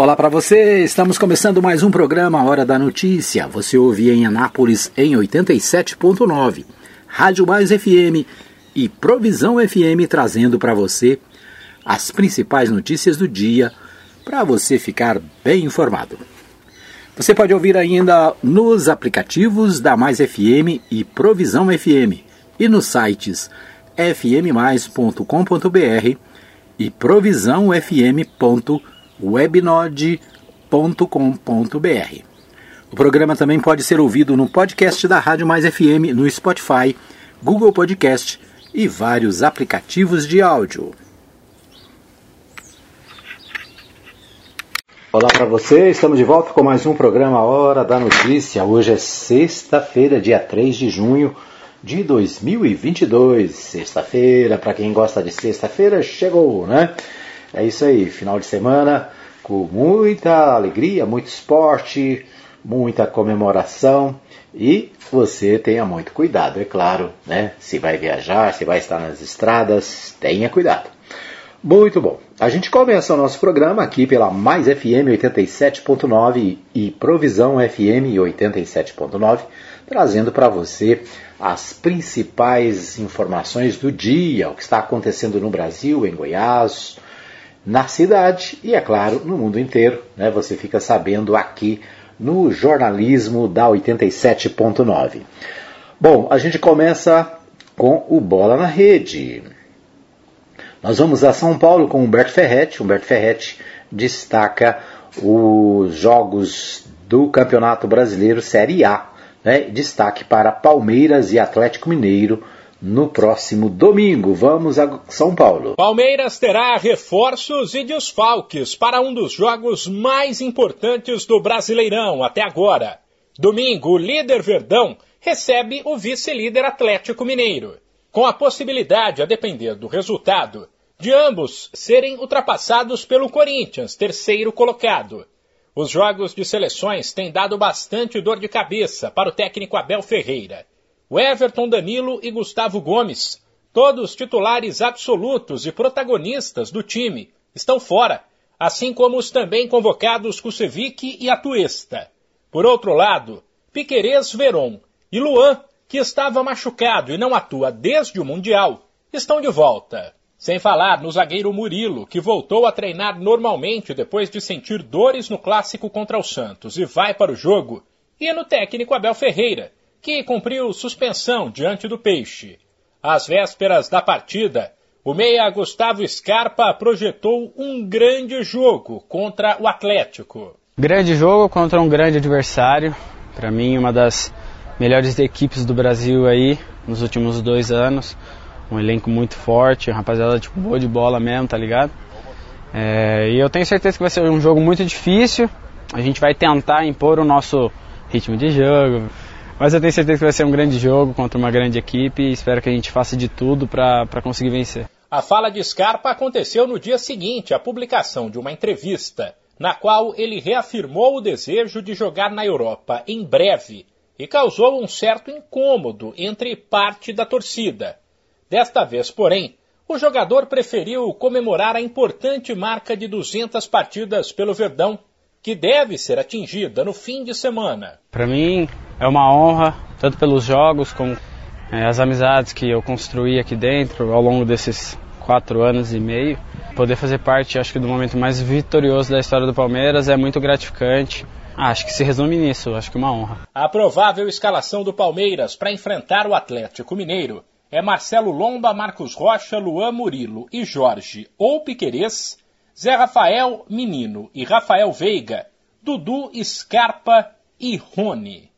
Olá para você, estamos começando mais um programa Hora da Notícia. Você ouve em Anápolis em 87.9, Rádio Mais FM e Provisão FM trazendo para você as principais notícias do dia para você ficar bem informado. Você pode ouvir ainda nos aplicativos da Mais FM e Provisão FM e nos sites fmmais.com.br e provisãofm.webnode.com.br. O programa também pode ser ouvido no podcast da Rádio Mais FM, no Spotify, Google Podcast e vários aplicativos de áudio. Olá para você, estamos de volta com mais um programa Hora da Notícia. Hoje é sexta-feira, dia 3 de junho de 2022. Sexta-feira, para quem gosta de sexta-feira, chegou, né? É isso aí, final de semana com muita alegria, muito esporte, muita comemoração e você tenha muito cuidado, é claro, né? Se vai viajar, se vai estar nas estradas, tenha cuidado. Muito bom. A gente começa o nosso programa aqui pela Mais FM 87.9 e Provisão FM 87.9, trazendo para você as principais informações do dia, o que está acontecendo no Brasil, em Goiás, na cidade e, é claro, no mundo inteiro. Né? Você fica sabendo aqui no jornalismo da 87.9. Bom, a gente começa com o Bola na Rede. Nós vamos a São Paulo com Humberto Ferretti. Humberto Ferretti destaca os jogos do Campeonato Brasileiro Série A. Né? Destaque para Palmeiras e Atlético Mineiro no próximo domingo. Vamos a São Paulo. Palmeiras terá reforços e desfalques para um dos jogos mais importantes do Brasileirão até agora. Domingo, o líder Verdão recebe o vice-líder Atlético Mineiro com a possibilidade, a depender do resultado, de ambos serem ultrapassados pelo Corinthians, terceiro colocado. Os jogos de seleções têm dado bastante dor de cabeça para o técnico Abel Ferreira. O Everton Danilo e Gustavo Gomes, todos titulares absolutos e protagonistas do time, estão fora, assim como os também convocados Kusevic e Atuesta. Por outro lado, Piquerez Veron e Luan que estava machucado e não atua desde o Mundial, estão de volta. Sem falar no zagueiro Murilo, que voltou a treinar normalmente depois de sentir dores no clássico contra o Santos e vai para o jogo, e no técnico Abel Ferreira, que cumpriu suspensão diante do Peixe. Às vésperas da partida, o meia Gustavo Scarpa projetou um grande jogo contra o Atlético. Grande jogo contra um grande adversário. Para mim, uma das melhores equipes do Brasil aí nos últimos dois anos. Um elenco muito forte, rapaziada tipo boa de bola mesmo, tá ligado? É, e eu tenho certeza que vai ser um jogo muito difícil. A gente vai tentar impor o nosso ritmo de jogo. Mas eu tenho certeza que vai ser um grande jogo contra uma grande equipe e espero que a gente faça de tudo para conseguir vencer. A fala de Scarpa aconteceu no dia seguinte à publicação de uma entrevista, na qual ele reafirmou o desejo de jogar na Europa em breve e causou um certo incômodo entre parte da torcida. Desta vez, porém, o jogador preferiu comemorar a importante marca de 200 partidas pelo Verdão, que deve ser atingida no fim de semana. Para mim é uma honra, tanto pelos jogos como é, as amizades que eu construí aqui dentro ao longo desses quatro anos e meio. Poder fazer parte, acho que, do momento mais vitorioso da história do Palmeiras é muito gratificante. Acho que se resume nisso, acho que uma honra. A provável escalação do Palmeiras para enfrentar o Atlético Mineiro é Marcelo Lomba, Marcos Rocha, Luan Murilo e Jorge ou Piquerez, Zé Rafael Menino e Rafael Veiga, Dudu Scarpa e Rony.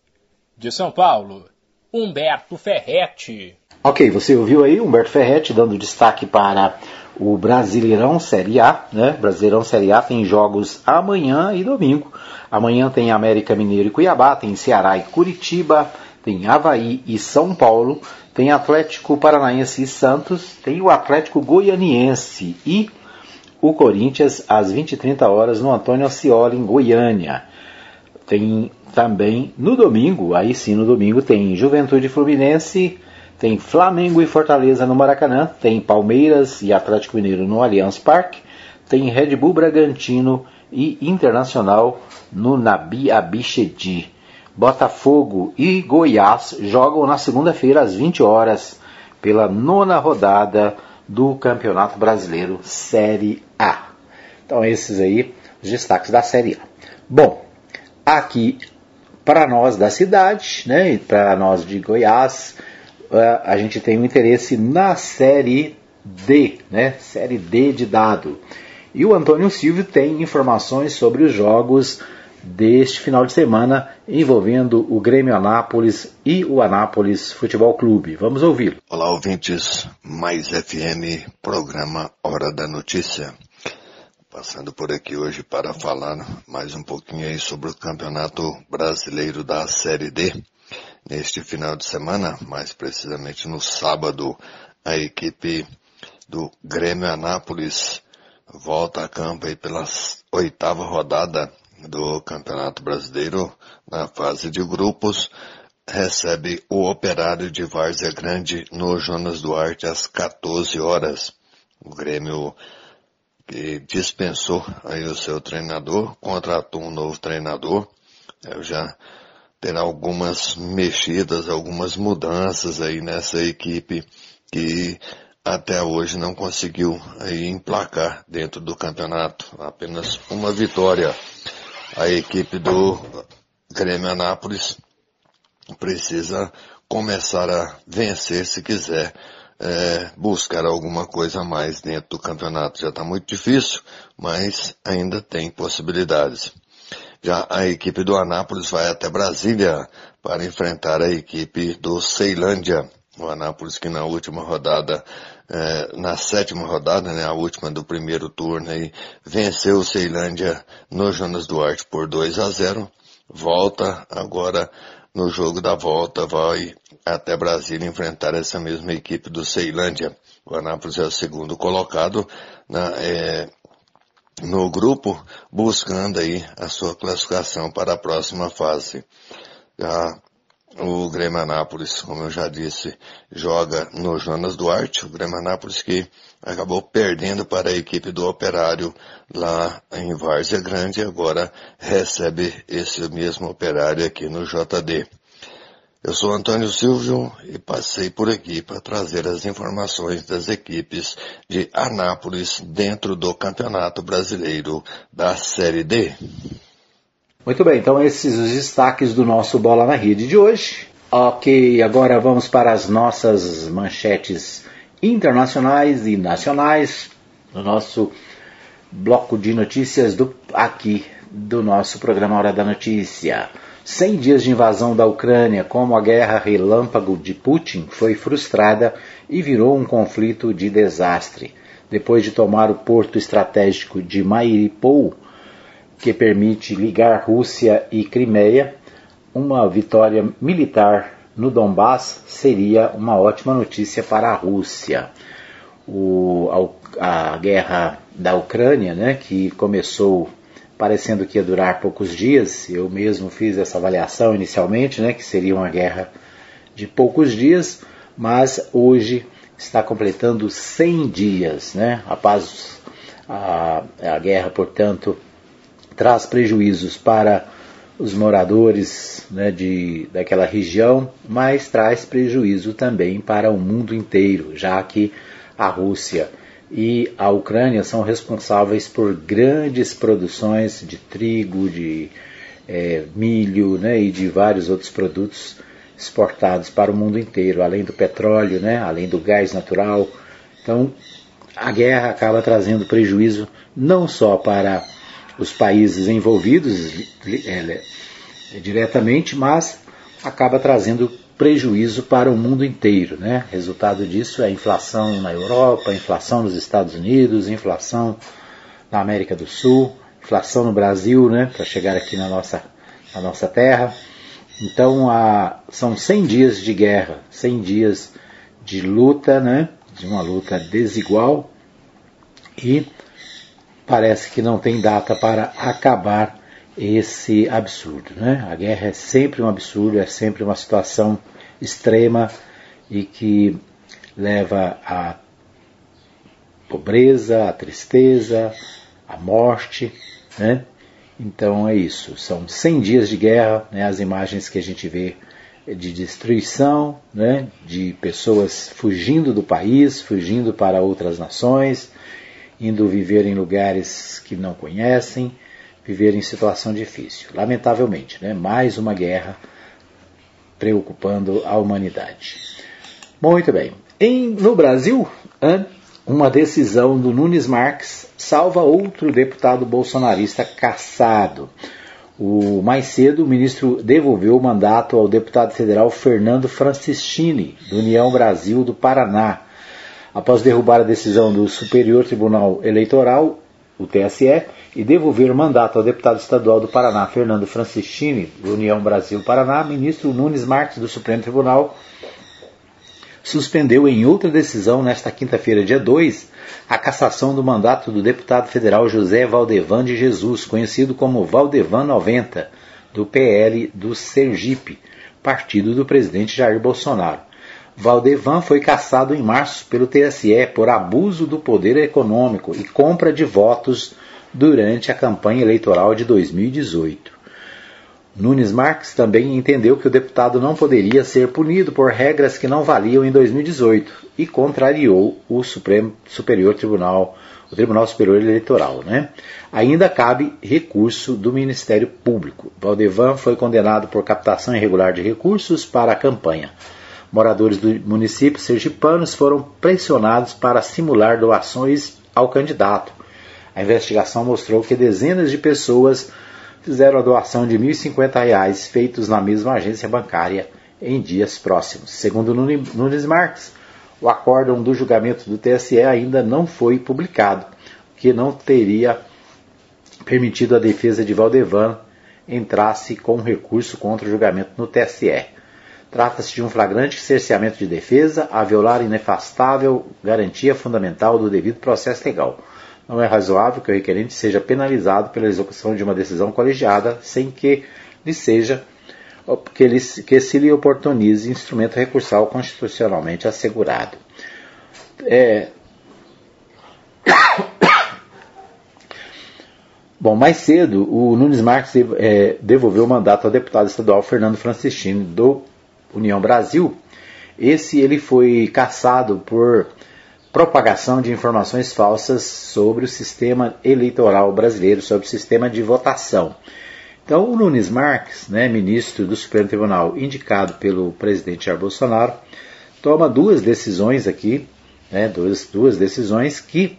De São Paulo, Humberto Ferretti. Ok, você ouviu aí Humberto Ferretti dando destaque para o Brasileirão Série A, né? Brasileirão Série A tem jogos amanhã e domingo. Amanhã tem América Mineiro e Cuiabá, tem Ceará e Curitiba, tem Havaí e São Paulo, tem Atlético Paranaense e Santos, tem o Atlético Goianiense e o Corinthians às 20 e 30 horas no Antônio Ascioli, em Goiânia. Tem também no domingo, aí sim no domingo, tem Juventude Fluminense, tem Flamengo e Fortaleza no Maracanã, tem Palmeiras e Atlético Mineiro no Allianz Parque, tem Red Bull Bragantino e Internacional no Nabi Abichedi. Botafogo e Goiás jogam na segunda-feira às 20 horas pela nona rodada do Campeonato Brasileiro Série A. Então esses aí os destaques da Série A. Bom, aqui para nós da cidade, né, e para nós de Goiás, eh, a gente tem um interesse na Série D, né, Série D de dado. E o Antônio Silvio tem informações sobre os jogos deste final de semana envolvendo o Grêmio Anápolis e o Anápolis Futebol Clube. Vamos ouvi-lo. Olá, ouvintes. Mais FM, programa Hora da Notícia. Passando por aqui hoje para falar mais um pouquinho aí sobre o Campeonato Brasileiro da Série D. Neste final de semana, mais precisamente no sábado, a equipe do Grêmio Anápolis volta a campo aí pela oitava rodada do Campeonato Brasileiro na fase de grupos. Recebe o operário de Várzea Grande no Jonas Duarte às 14 horas. O Grêmio que dispensou aí o seu treinador, contratou um novo treinador, Eu já terá algumas mexidas, algumas mudanças aí nessa equipe que até hoje não conseguiu aí emplacar dentro do campeonato. Apenas uma vitória. A equipe do Grêmio Anápolis precisa começar a vencer se quiser é, buscar alguma coisa a mais dentro do campeonato. Já está muito difícil, mas ainda tem possibilidades. Já a equipe do Anápolis vai até Brasília para enfrentar a equipe do Ceilândia. O Anápolis que na última rodada é, na sétima rodada, né, a última do primeiro turno, aí, venceu o Ceilândia no Jonas Duarte por 2 a 0. Volta agora no jogo da volta, vai até Brasília enfrentar essa mesma equipe do Ceilândia. O Anápolis é o segundo colocado na, é, no grupo, buscando aí a sua classificação para a próxima fase. O Grêmio Anápolis, como eu já disse, joga no Jonas Duarte, o Grêmio Anápolis que acabou perdendo para a equipe do Operário lá em Várzea Grande e agora recebe esse mesmo Operário aqui no JD. Eu sou Antônio Silvio e passei por aqui para trazer as informações das equipes de Anápolis dentro do Campeonato Brasileiro da Série D. Muito bem, então esses os destaques do nosso Bola na Rede de hoje. Ok, agora vamos para as nossas manchetes internacionais e nacionais no nosso bloco de notícias do aqui do nosso programa Hora da Notícia. 100 dias de invasão da Ucrânia, como a guerra relâmpago de Putin foi frustrada e virou um conflito de desastre. Depois de tomar o porto estratégico de Mariupol, que permite ligar Rússia e Crimeia, uma vitória militar no Donbass seria uma ótima notícia para a Rússia. O, a, a, guerra da Ucrânia, né, que começou parecendo que ia durar poucos dias, eu mesmo fiz essa avaliação inicialmente, né, que seria uma guerra de poucos dias, mas hoje está completando 100 dias. Né? A, paz, a, a guerra, portanto, traz prejuízos para os moradores né, de, daquela região, mas traz prejuízo também para o mundo inteiro, já que a Rússia e a Ucrânia são responsáveis por grandes produções de trigo, de é, milho né, e de vários outros produtos exportados para o mundo inteiro, além do petróleo, né, além do gás natural. Então, a guerra acaba trazendo prejuízo não só para os países envolvidos é, é, diretamente, mas acaba trazendo prejuízo para o mundo inteiro. Né? Resultado disso é inflação na Europa, inflação nos Estados Unidos, inflação na América do Sul, inflação no Brasil, né? para chegar aqui na nossa, na nossa terra. Então são 100 dias de guerra, 100 dias de luta, né? de uma luta desigual e parece que não tem data para acabar esse absurdo. Né? A guerra é sempre um absurdo, é sempre uma situação extrema e que leva a pobreza, a tristeza, a morte, né? Então é isso, são 100 dias de guerra, né? as imagens que a gente vê de destruição, né? de pessoas fugindo do país, fugindo para outras nações, indo viver em lugares que não conhecem, viver em situação difícil. Lamentavelmente, né? mais uma guerra preocupando a humanidade. Muito bem. Em, no Brasil, uma decisão do Nunes Marques salva outro deputado bolsonarista caçado. O, mais cedo, o ministro devolveu o mandato ao deputado federal Fernando Francischini, do União Brasil do Paraná. Após derrubar a decisão do Superior Tribunal Eleitoral, o TSE, e devolver o mandato ao deputado estadual do Paraná, Fernando Francischini, do União Brasil Paraná, ministro Nunes Marques, do Supremo Tribunal, suspendeu em outra decisão, nesta quinta-feira, dia 2, a cassação do mandato do deputado federal José Valdevan de Jesus, conhecido como Valdevan 90, do PL do Sergipe, partido do presidente Jair Bolsonaro. Valdevan foi cassado em março pelo TSE por abuso do poder econômico e compra de votos durante a campanha eleitoral de 2018. Nunes Marques também entendeu que o deputado não poderia ser punido por regras que não valiam em 2018 e contrariou o Supremo Superior Tribunal, o Tribunal Superior Eleitoral. Né? Ainda cabe recurso do Ministério Público. Valdevan foi condenado por captação irregular de recursos para a campanha. Moradores do município sergipanos foram pressionados para simular doações ao candidato. A investigação mostrou que dezenas de pessoas fizeram a doação de R$ 1.050 feitos na mesma agência bancária em dias próximos. Segundo Nunes Marques, o acórdão do julgamento do TSE ainda não foi publicado, o que não teria permitido a defesa de Valdevan entrasse com recurso contra o julgamento no TSE. Trata-se de um flagrante cerceamento de defesa a violar inefastável garantia fundamental do devido processo legal não é razoável que o requerente seja penalizado pela execução de uma decisão colegiada sem que lhe seja que, ele, que se lhe oportunize instrumento recursal constitucionalmente assegurado. É... Bom, mais cedo, o Nunes Marques é, devolveu o mandato ao deputado estadual Fernando Francischini do União Brasil. Esse ele foi caçado por propagação de informações falsas sobre o sistema eleitoral brasileiro, sobre o sistema de votação. Então, o Nunes Marques, né, ministro do Supremo Tribunal, indicado pelo presidente Jair Bolsonaro, toma duas decisões aqui, né, duas, duas decisões que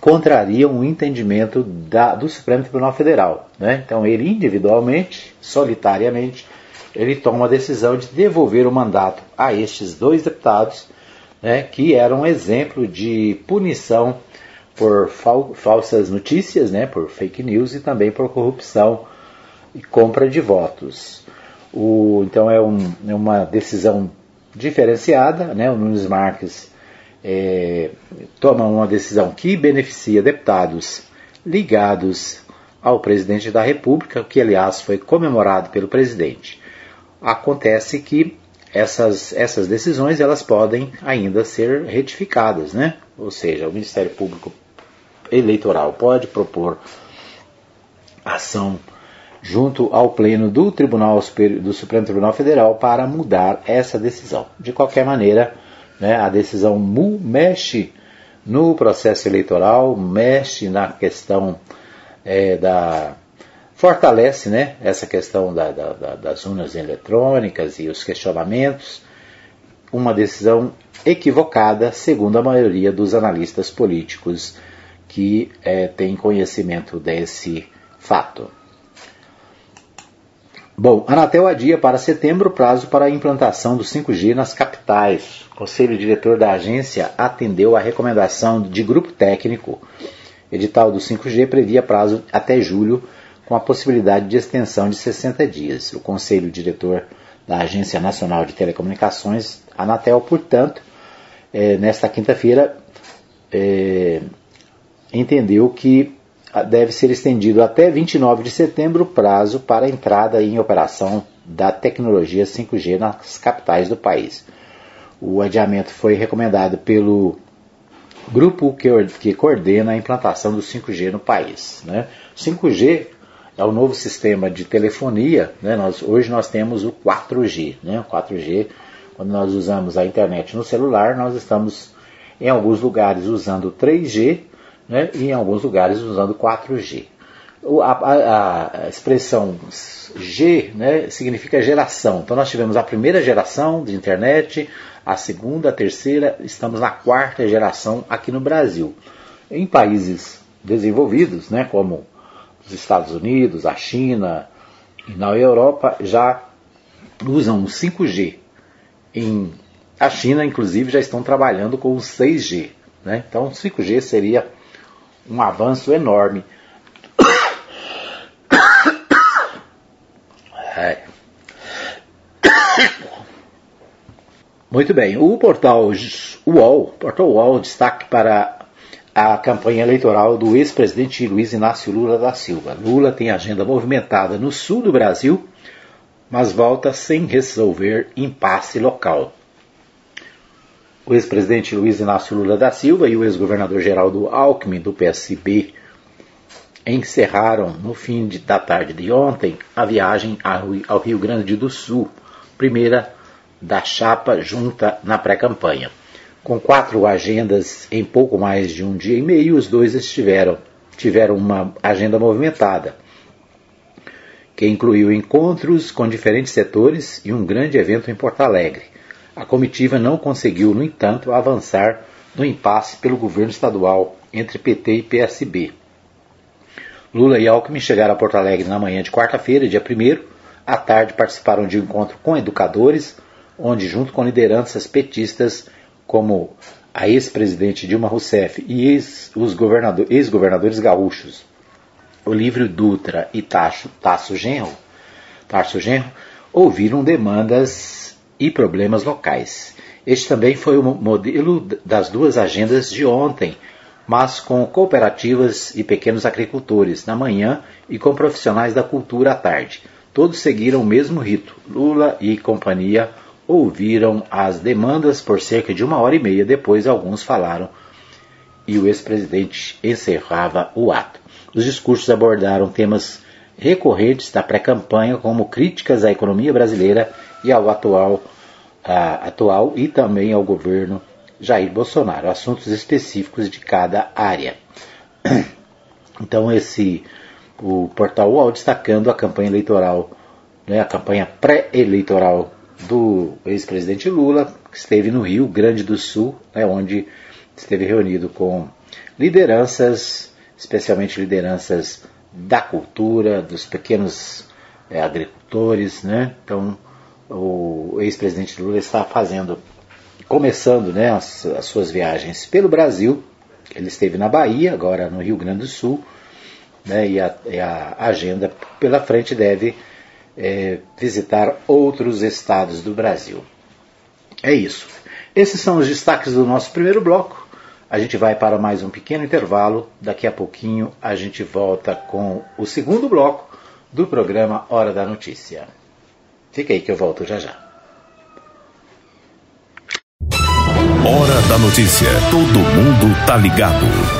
contrariam o entendimento da, do Supremo Tribunal Federal. Né? Então, ele individualmente, solitariamente, ele toma a decisão de devolver o mandato a estes dois deputados né, que era um exemplo de punição por fal falsas notícias, né, por fake news e também por corrupção e compra de votos. O, então é, um, é, uma decisão diferenciada, né, o Nunes Marques é, toma uma decisão que beneficia deputados ligados ao presidente da República, que aliás foi comemorado pelo presidente. Acontece que essas, essas decisões elas podem ainda ser retificadas, né? Ou seja, o Ministério Público Eleitoral pode propor ação junto ao pleno do Tribunal do Supremo Tribunal Federal para mudar essa decisão. De qualquer maneira, né, a decisão MU mexe no processo eleitoral, mexe na questão é, da fortalece né, essa questão da, da, da, das urnas eletrônicas e os questionamentos, uma decisão equivocada, segundo a maioria dos analistas políticos que é, têm conhecimento desse fato. Bom, Anatel adia para setembro o prazo para a implantação do 5G nas capitais. O conselho diretor da agência atendeu a recomendação de grupo técnico. Edital do 5G previa prazo até julho com a possibilidade de extensão de 60 dias. O Conselho Diretor da Agência Nacional de Telecomunicações, Anatel, portanto, é, nesta quinta-feira, é, entendeu que deve ser estendido até 29 de setembro o prazo para a entrada em operação da tecnologia 5G nas capitais do país. O adiamento foi recomendado pelo grupo que, que coordena a implantação do 5G no país. Né? 5G é o novo sistema de telefonia. Né? Nós, hoje nós temos o 4G. Né? O 4G, quando nós usamos a internet no celular, nós estamos em alguns lugares usando 3G né? e em alguns lugares usando 4G. A, a, a, expressão G né, significa geração. Então nós tivemos a primeira geração de internet, a segunda, a terceira, estamos na quarta geração aqui no Brasil. Em países desenvolvidos, né, como os Estados Unidos, a China e na Europa, já usam o 5G. Em a China, inclusive, já estão trabalhando com o 6G. Né? Então, o 5G seria um avanço enorme É. Muito bem, o portal UOL, portal UOL destaque para a campanha eleitoral do ex-presidente Luiz Inácio Lula da Silva. Lula tem agenda movimentada no sul do Brasil, mas volta sem resolver impasse local. O ex-presidente Luiz Inácio Lula da Silva e o ex-governador Geraldo Alckmin, do PSB, encerraram no fim de, da tarde de ontem a viagem ao Rio Grande do Sul, primeira da chapa junta na pré-campanha. Com quatro agendas em pouco mais de um dia e meio, os dois estiveram tiveram uma agenda movimentada, que incluiu encontros com diferentes setores e um grande evento em Porto Alegre. A comitiva não conseguiu, no entanto, avançar no impasse pelo governo estadual entre PT e PSB. Lula e Alckmin chegaram a Porto Alegre na manhã de quarta-feira, dia 1 À tarde participaram de um encontro com educadores, onde, junto com lideranças petistas como a ex-presidente Dilma Rousseff e ex, os governador, ex-governadores gaúchos Olívio Dutra e Tasso Genro, Tarso Genro, ouviram demandas e problemas locais. Este também foi o modelo das duas agendas de ontem, mas com cooperativas e pequenos agricultores na manhã e com profissionais da cultura à tarde. Todos seguiram o mesmo rito. Lula e companhia ouviram as demandas por cerca de uma hora e meia. Depois, alguns falaram e o ex-presidente encerrava o ato. Os discursos abordaram temas recorrentes da pré-campanha, como críticas à economia brasileira e ao atual, atual e também ao governo Jair Bolsonaro, assuntos específicos de cada área. Então esse o portal UOL destacando a campanha eleitoral, né, a campanha pré-eleitoral do ex-presidente Lula, que esteve no Rio Grande do Sul, né, onde esteve reunido com lideranças, especialmente lideranças da cultura, dos pequenos é, agricultores, né? Então o ex-presidente Lula está fazendo começando né, as, as, suas viagens pelo Brasil. Ele esteve na Bahia, agora no Rio Grande do Sul, né, e, a, e a agenda pela frente deve é, visitar outros estados do Brasil. É isso. Esses são os destaques do nosso primeiro bloco. A gente vai para mais um pequeno intervalo. Daqui a pouquinho a gente volta com o segundo bloco do programa Hora da Notícia. Fica aí que eu volto já já. Hora da notícia. Todo mundo tá ligado.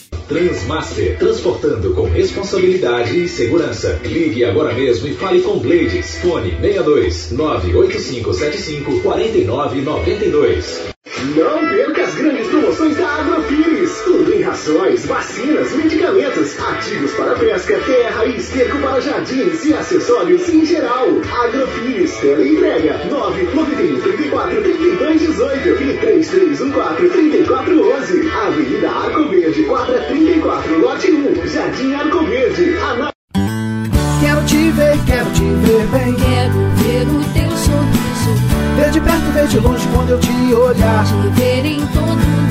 Transmaster, transportando com responsabilidade e segurança. Ligue agora mesmo e fale com Blades. Fone 62 98575 4992. Não perca as grandes promoções da Agrofires. Tudo em rações, vacinas, medicamentos, ativos para pesca, terra e esterco para jardins e acessórios em geral. Agrofires, tela entrega 991 34 32 18 e 3314 3411. Avenida Arco Verde, quadra 34, lote 1, Jardim Arco Verde. Ana... Quero te ver, quero te ver bem. Quero ver o teu sorriso. Ver de perto, ver de longe quando eu te olhar. Te ver em todo lugar.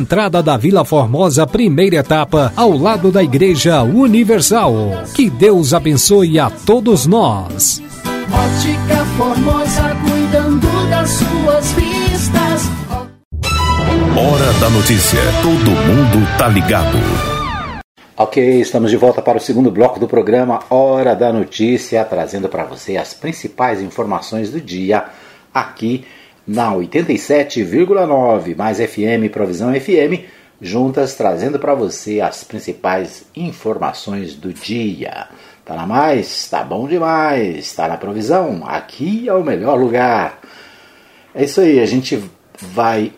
entrada da Vila Formosa, primeira etapa, ao lado da Igreja Universal. Que Deus abençoe a todos nós. Ótica Formosa, cuidando das suas vistas. Hora da notícia. Todo mundo tá ligado. Ok, estamos de volta para o segundo bloco do programa Hora da Notícia, trazendo para você as principais informações do dia aqui na 87,9 mais FM Provisão FM, juntas trazendo para você as principais informações do dia. Tá na mais? Tá bom demais. Tá na Provisão? Aqui é o melhor lugar. É isso aí, a gente vai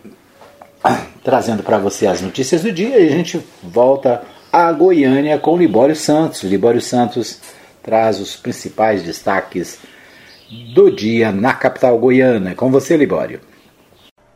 trazendo para você as notícias do dia e a gente volta a Goiânia com Libório Santos. Libório Santos traz os principais destaques do dia na capital goiana. Com você, Libório.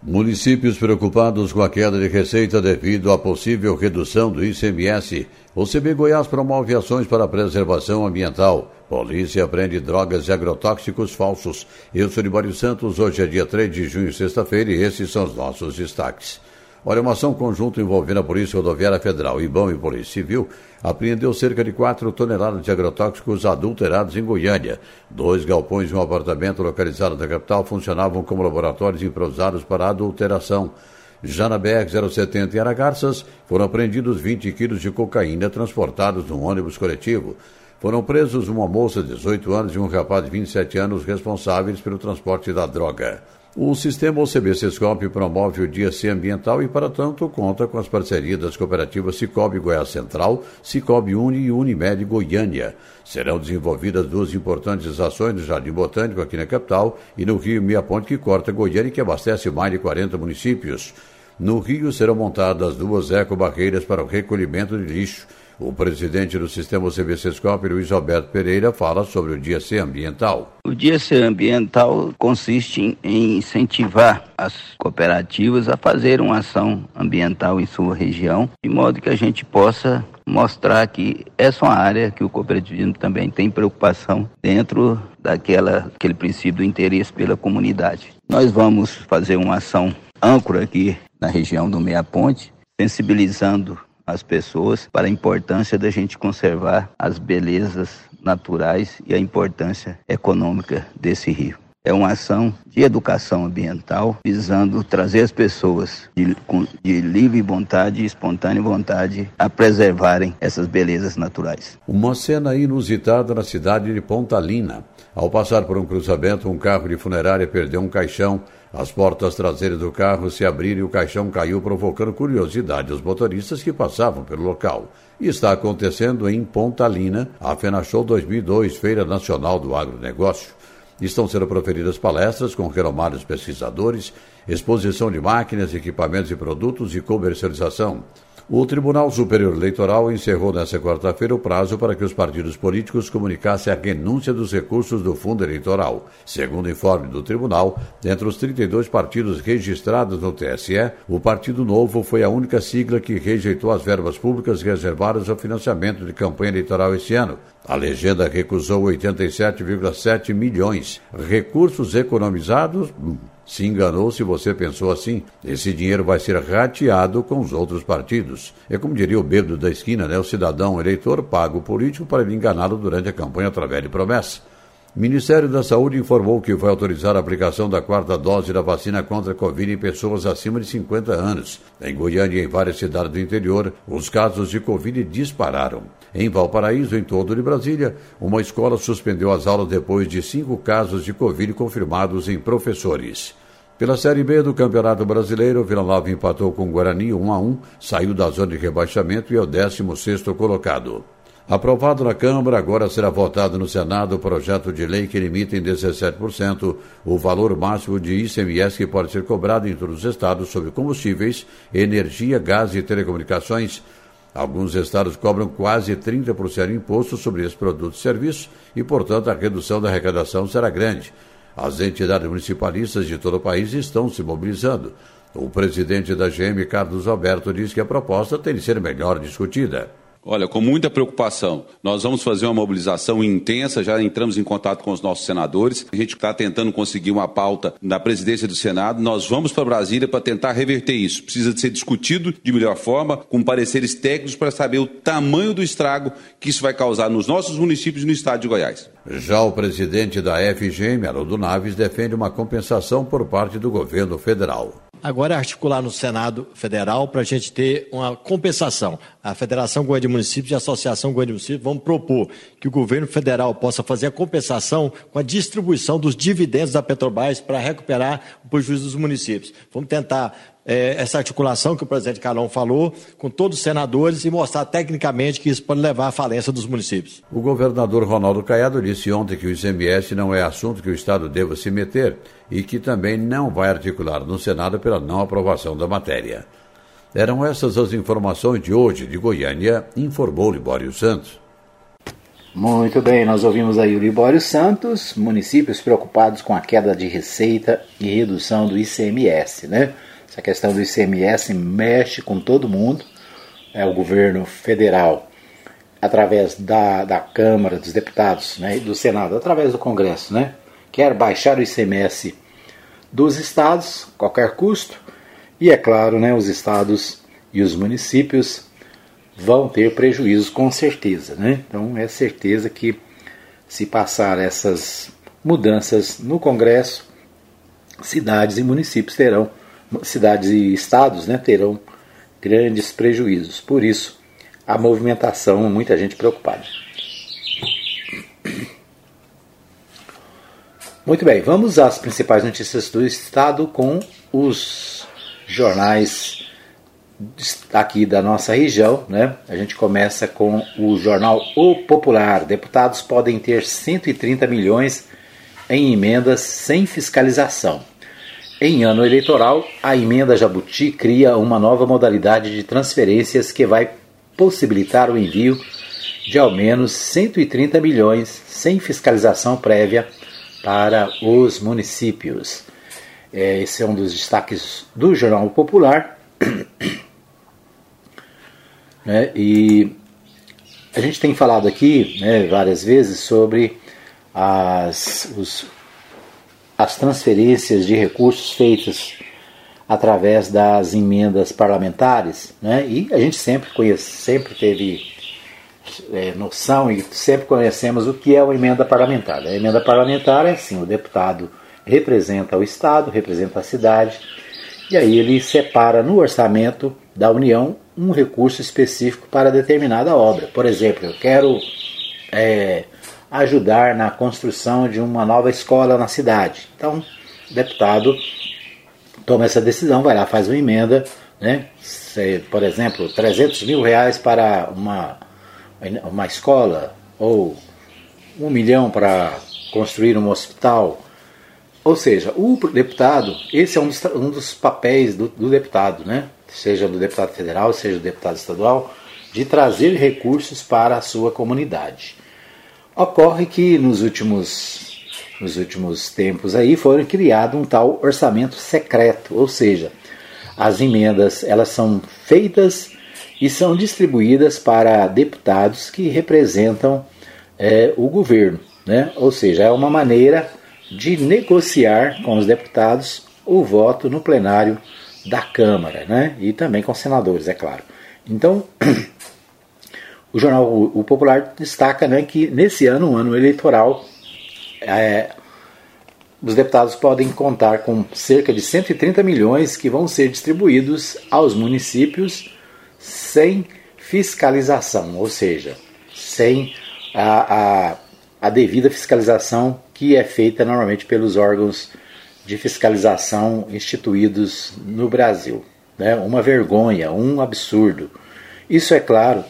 Municípios preocupados com a queda de receita devido à possível redução do ICMS. O CB Goiás promove ações para preservação ambiental. Polícia prende drogas e agrotóxicos falsos. Eu sou Libório Santos. Hoje é dia 3 de junho, sexta-feira, e esses são os nossos destaques. Olha, uma ação conjunta envolvendo a Polícia Rodoviária Federal, IBAM e Polícia Civil apreendeu cerca de 4 toneladas de agrotóxicos adulterados em Goiânia. Dois galpões e um apartamento localizado na capital funcionavam como laboratórios improvisados para adulteração. Já na BR-070 em Aragarças, foram apreendidos 20 quilos de cocaína transportados num ônibus coletivo. Foram presos uma moça de 18 anos e um rapaz de 27 anos responsáveis pelo transporte da droga. O sistema OCB Sescop promove o Dia C Ambiental e, para tanto, conta com as parcerias das cooperativas Cicobi Goiás Central, Cicobi Uni e Unimed Goiânia. Serão desenvolvidas duas importantes ações no Jardim Botânico, aqui na capital, e no Rio Meia Ponte, que corta Goiânia e que abastece mais de 40 municípios. No Rio serão montadas duas ecobarreiras para o recolhimento de lixo. O presidente do sistema CBCSCOP, Luiz Alberto Pereira, fala sobre o Dia C Ambiental. O Dia C Ambiental consiste em incentivar as cooperativas a fazer uma ação ambiental em sua região, de modo que a gente possa mostrar que essa é uma área que o cooperativismo também tem preocupação dentro daquela aquele princípio do interesse pela comunidade. Nós vamos fazer uma ação âncora aqui na região do Meia Ponte, sensibilizando as pessoas para a importância da gente conservar as belezas naturais e a importância econômica desse rio. É uma ação de educação ambiental visando trazer as pessoas de, de livre vontade espontânea vontade a preservarem essas belezas naturais. Uma cena inusitada na cidade de Pontalina. Ao passar por um cruzamento, um carro de funerária perdeu um caixão as portas traseiras do carro se abriram e o caixão caiu, provocando curiosidade aos motoristas que passavam pelo local. Está acontecendo em Pontalina, a FenaShow 2002, Feira Nacional do Agronegócio. Estão sendo proferidas palestras com renomados pesquisadores, exposição de máquinas, equipamentos e produtos e comercialização. O Tribunal Superior Eleitoral encerrou nesta quarta-feira o prazo para que os partidos políticos comunicassem a renúncia dos recursos do fundo eleitoral. Segundo o informe do tribunal, dentre os 32 partidos registrados no TSE, o Partido Novo foi a única sigla que rejeitou as verbas públicas reservadas ao financiamento de campanha eleitoral este ano. A legenda recusou 87,7 milhões. Recursos economizados? Se enganou se você pensou assim. Esse dinheiro vai ser rateado com os outros partidos. É como diria o bêbado da esquina, né? O cidadão eleitor paga o político para ele enganá-lo durante a campanha através de promessa. Ministério da Saúde informou que vai autorizar a aplicação da quarta dose da vacina contra a Covid em pessoas acima de 50 anos. Em Goiânia e em várias cidades do interior, os casos de Covid dispararam. Em Valparaíso, em todo de Brasília, uma escola suspendeu as aulas depois de cinco casos de Covid confirmados em professores. Pela Série B do Campeonato Brasileiro, o Vila Nova empatou com o Guarani 1 a 1, saiu da zona de rebaixamento e é o 16º colocado. Aprovado na Câmara, agora será votado no Senado o projeto de lei que limita em 17% o valor máximo de ICMS que pode ser cobrado em todos os estados sobre combustíveis, energia, gás e telecomunicações. Alguns estados cobram quase 30% de imposto sobre esses produtos e serviços e, portanto, a redução da arrecadação será grande. As entidades municipalistas de todo o país estão se mobilizando. O presidente da GM, Carlos Alberto, diz que a proposta tem de ser melhor discutida. Olha, com muita preocupação, nós vamos fazer uma mobilização intensa, já entramos em contato com os nossos senadores, a gente está tentando conseguir uma pauta na presidência do Senado, nós vamos para Brasília para tentar reverter isso. Precisa ser discutido de melhor forma, com pareceres técnicos para saber o tamanho do estrago que isso vai causar nos nossos municípios e no estado de Goiás. Já o presidente da FGM, Haroldo Naves, defende uma compensação por parte do governo federal. Agora é articular no Senado Federal para a gente ter uma compensação. A Federação Goiânia de Municípios e a Associação Goiânia de Municípios vão propor que o governo federal possa fazer a compensação com a distribuição dos dividendos da Petrobras para recuperar o prejuízo dos municípios. Vamos tentar é, essa articulação que o presidente Calão falou com todos os senadores e mostrar tecnicamente que isso pode levar à falência dos municípios. O governador Ronaldo Caiado disse ontem que o ICMS não é assunto que o Estado deva se meter e que também não vai articular no Senado pela não aprovação da matéria. Eram essas as informações de hoje de Goiânia, informou Libório Santos. Muito bem, nós ouvimos aí o Libório Santos, municípios preocupados com a queda de receita e redução do ICMS, né? Essa questão do ICMS mexe com todo mundo. É o governo federal, através da, da Câmara dos Deputados né, e do Senado, através do Congresso, né, quer baixar o ICMS dos estados, qualquer custo, e é claro, né, os estados e os municípios vão ter prejuízos com certeza. Né? Então é certeza que se passar essas mudanças no Congresso, cidades e municípios terão cidades e estados né, terão grandes prejuízos. Por isso, a movimentação, muita gente preocupada. Muito bem, vamos às principais notícias do Estado com os jornais aqui da nossa região. Né? A gente começa com o jornal O Popular. Deputados podem ter 130 milhões em emendas sem fiscalização. Em ano eleitoral, a emenda Jabuti cria uma nova modalidade de transferências que vai possibilitar o envio de ao menos 130 milhões sem fiscalização prévia para os municípios. É, esse é um dos destaques do Jornal Popular. né, e a gente tem falado aqui né, várias vezes sobre as, os, as transferências de recursos feitas através das emendas parlamentares, né? e a gente sempre conhece, sempre teve é, noção e sempre conhecemos o que é uma emenda parlamentar. A emenda parlamentar é assim, o deputado representa o Estado, representa a cidade, e aí ele separa no orçamento da União um recurso específico para determinada obra. Por exemplo, eu quero é, ajudar na construção de uma nova escola na cidade. Então, o deputado toma essa decisão, vai lá, faz uma emenda, né? Se, por exemplo, 300 mil reais para uma, uma escola, ou um milhão para construir um hospital. Ou seja, o deputado, esse é um dos, um dos papéis do, do deputado, né? seja do deputado federal, seja do deputado estadual, de trazer recursos para a sua comunidade. Ocorre que nos últimos, nos últimos tempos aí foram criado um tal orçamento secreto, ou seja, as emendas elas são feitas e são distribuídas para deputados que representam é, o governo, né? ou seja, é uma maneira de negociar com os deputados o voto no plenário da Câmara, né? e também com senadores, é claro. Então, o jornal o, Popular destaca né, que nesse ano, um ano eleitoral, é, os deputados podem contar com cerca de 130 milhões que vão ser distribuídos aos municípios sem fiscalização, ou seja, sem a, a, a devida fiscalização que é feita normalmente pelos órgãos de fiscalização instituídos no Brasil. Né? Uma vergonha, um absurdo. Isso, é claro,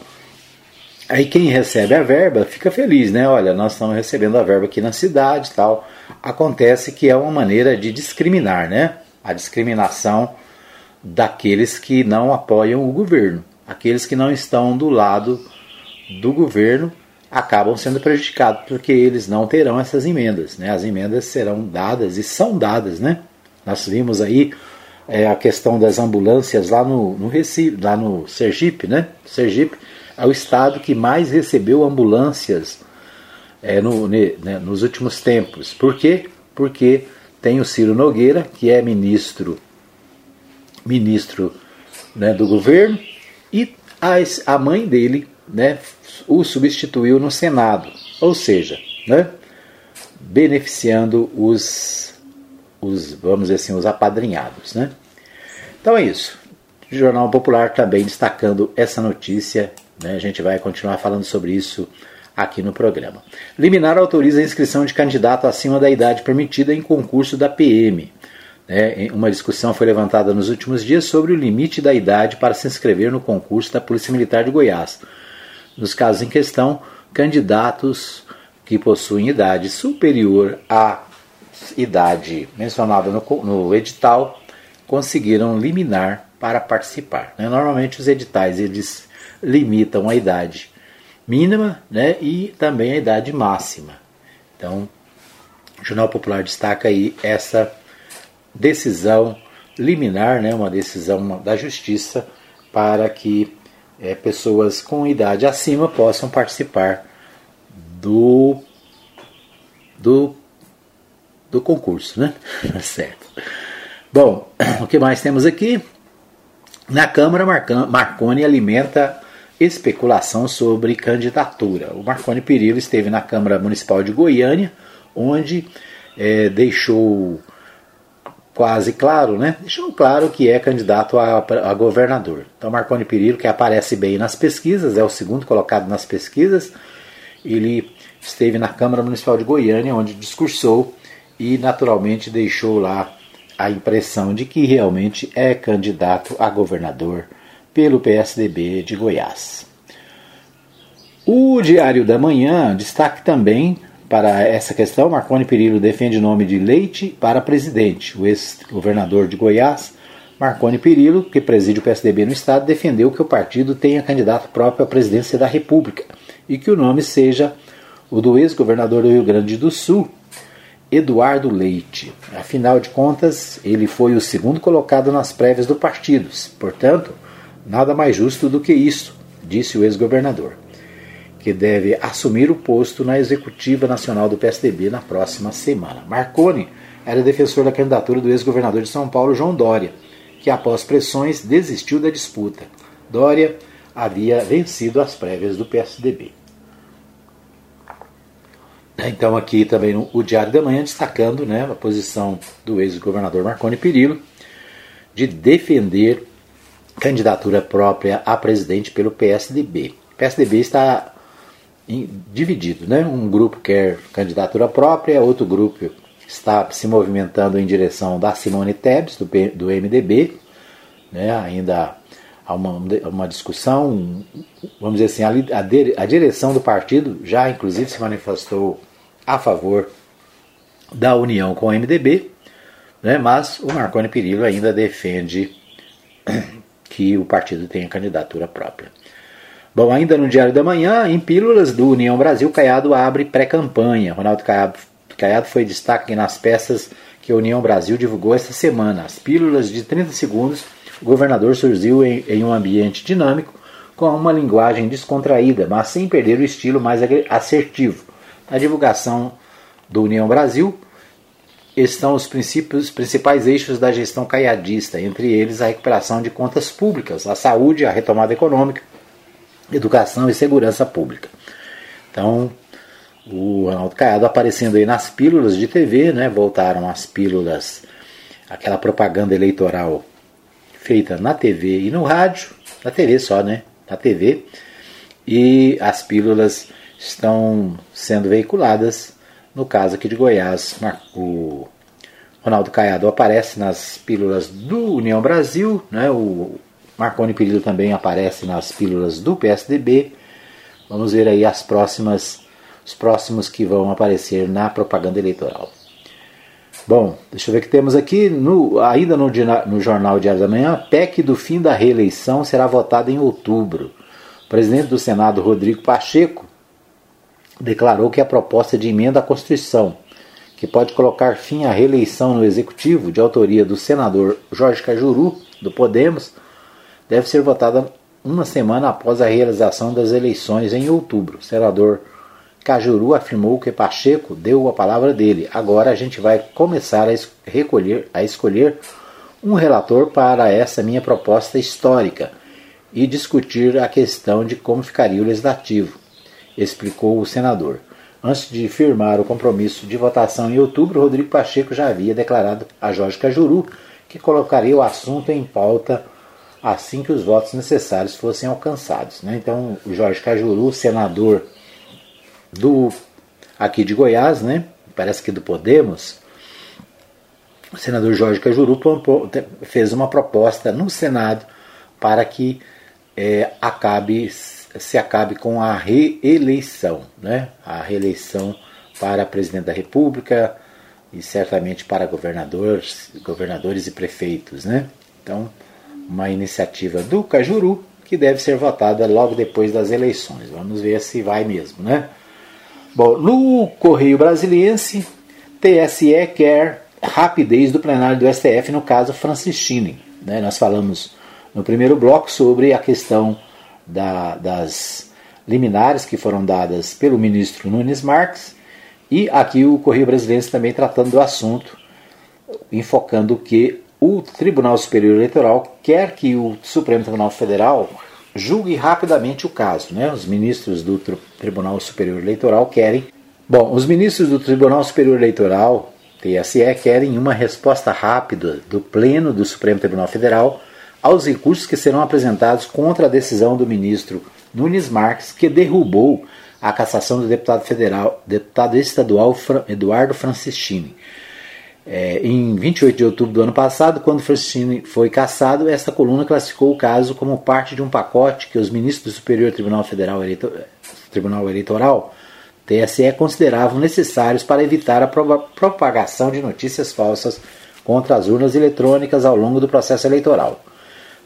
Aí quem recebe a verba fica feliz, né? Olha, nós estamos recebendo a verba aqui na cidade tal. Acontece que é uma maneira de discriminar, né? A discriminação daqueles que não apoiam o governo. Aqueles que não estão do lado do governo acabam sendo prejudicados porque eles não terão essas emendas, né? As emendas serão dadas e são dadas, né? Nós vimos aí é, a questão das ambulâncias lá no, no Recife, lá no Sergipe, né? Sergipe é o estado que mais recebeu ambulâncias é, no, né, nos últimos tempos. Por quê? Porque tem o Ciro Nogueira, que é ministro, ministro né, do governo, e a, a mãe dele né, o substituiu no Senado. Ou seja, né, beneficiando os, os, vamos dizer assim, os apadrinhados. Né? Então é isso. O Jornal Popular também destacando essa notícia né? A gente vai continuar falando sobre isso aqui no programa. Liminar autoriza a inscrição de candidato acima da idade permitida em concurso da PM. Né? Uma discussão foi levantada nos últimos dias sobre o limite da idade para se inscrever no concurso da Polícia Militar de Goiás. Nos casos em questão, candidatos que possuem idade superior à idade mencionada no, no edital conseguiram liminar para participar. Né? Normalmente os editais eles limitam a idade mínima né, e também a idade máxima. Então, o Jornal Popular destaca aí essa decisão liminar, né, uma decisão da Justiça para que é, pessoas com idade acima possam participar do, do, do concurso, né? certo. Bom, o que mais temos aqui? Na Câmara, Marconi alimenta especulação sobre candidatura. O Marconi Perillo esteve na Câmara Municipal de Goiânia, onde é, deixou quase claro, né? Deixou claro que é candidato a, a, governador. Então, Marconi Perillo, que aparece bem nas pesquisas, é o segundo colocado nas pesquisas, ele esteve na Câmara Municipal de Goiânia, onde discursou e naturalmente deixou lá a impressão de que realmente é candidato a governador pelo PSDB de Goiás. O Diário da Manhã destaque também para essa questão, Marconi Perillo defende nome de Leite para presidente. O ex-governador de Goiás, Marconi Perillo, que preside o PSDB no estado, defendeu que o partido tenha candidato próprio à presidência da República e que o nome seja o do ex-governador do Rio Grande do Sul, Eduardo Leite. Afinal de contas, ele foi o segundo colocado nas prévias do partido. Portanto, Nada mais justo do que isso, disse o ex-governador, que deve assumir o posto na executiva nacional do PSDB na próxima semana. Marconi era defensor da candidatura do ex-governador de São Paulo, João Dória, que após pressões desistiu da disputa. Dória havia vencido as prévias do PSDB. Então aqui também o Diário da Manhã destacando né, a posição do ex-governador Marconi Perillo de defender candidatura própria a presidente pelo PSDB. O PSDB está dividido, né? Um grupo quer candidatura própria, outro grupo está se movimentando em direção da Simone Tebet, do, do MDB, né? Ainda há uma, uma discussão, vamos dizer assim, a, a, a direção do partido já inclusive se manifestou a favor da união com o MDB, né? mas o Marconi Perillo ainda defende que o partido tenha candidatura própria. Bom, ainda no Diário da Manhã, em pílulas do União Brasil, Caiado abre pré-campanha. Ronaldo Caiado, foi destaque nas peças que a União Brasil divulgou esta semana. As pílulas de 30 segundos, o governador surgiu em, em um ambiente dinâmico, com uma linguagem descontraída, mas sem perder o estilo mais assertivo. Na divulgação do União Brasil, estão os princípios, principais eixos da gestão caiadista, entre eles a recuperação de contas públicas, a saúde, a retomada econômica, educação e segurança pública. Então, o Ronaldo Caiado aparecendo aí nas pílulas de TV, né? Voltaram as pílulas, aquela propaganda eleitoral feita na TV e no rádio, na TV só, né? Na TV. E as pílulas estão sendo veiculadas no caso aqui de Goiás, o Ronaldo Caiado aparece nas pílulas do União Brasil, né? o Marconi Perillo também aparece nas pílulas do PSDB, Vamos ver aí as próximas, os próximos que vão aparecer na propaganda eleitoral. Bom, deixa eu ver o que temos aqui. No, ainda no, no Jornal Diário da Manhã, PEC do fim da reeleição será votada em outubro. O presidente do Senado, Rodrigo Pacheco, declarou que a proposta de emenda à Constituição, que pode colocar fim à reeleição no Executivo, de autoria do senador Jorge Cajuru, do Podemos, deve ser votada uma semana após a realização das eleições em outubro. O senador Cajuru afirmou que Pacheco deu a palavra dele. Agora a gente vai começar a recolher, a escolher um relator para essa minha proposta histórica e discutir a questão de como ficaria o legislativo, explicou o senador. Antes de firmar o compromisso de votação em outubro, Rodrigo Pacheco já havia declarado a Jorge Cajuru que colocaria o assunto em pauta assim que os votos necessários fossem alcançados. Né? Então, o Jorge Cajuru, senador do aqui de Goiás, né? parece que do Podemos, o senador Jorge Cajuru fez uma proposta no Senado para que é, acabe, se acabe com a reeleição, né? a reeleição para presidente da República e certamente para governadores, governadores e prefeitos. Né? Então, uma iniciativa do Cajuru que deve ser votada logo depois das eleições. Vamos ver se vai mesmo, né? Bom, no Correio Brasiliense, TSE quer rapidez do plenário do STF no caso Francischini. Né? Nós falamos no primeiro bloco sobre a questão da, das liminares que foram dadas pelo ministro Nunes Marques e aqui o Correio Brasiliense também tratando do assunto, enfocando que o Tribunal Superior Eleitoral quer que o Supremo Tribunal Federal julgue rapidamente o caso. Né? Os ministros do Tribunal Superior Eleitoral querem. Bom, os ministros do Tribunal Superior Eleitoral, TSE, querem uma resposta rápida do Pleno do Supremo Tribunal Federal aos recursos que serão apresentados contra a decisão do ministro Nunes Marques, que derrubou a cassação do deputado federal, deputado estadual Eduardo Francischini. É, em 28 de outubro do ano passado, quando Francine foi cassado, esta coluna classificou o caso como parte de um pacote que os ministros do Superior Tribunal Federal Eleitor Tribunal Eleitoral, TSE, consideravam necessários para evitar a propagação de notícias falsas contra as urnas eletrônicas ao longo do processo eleitoral.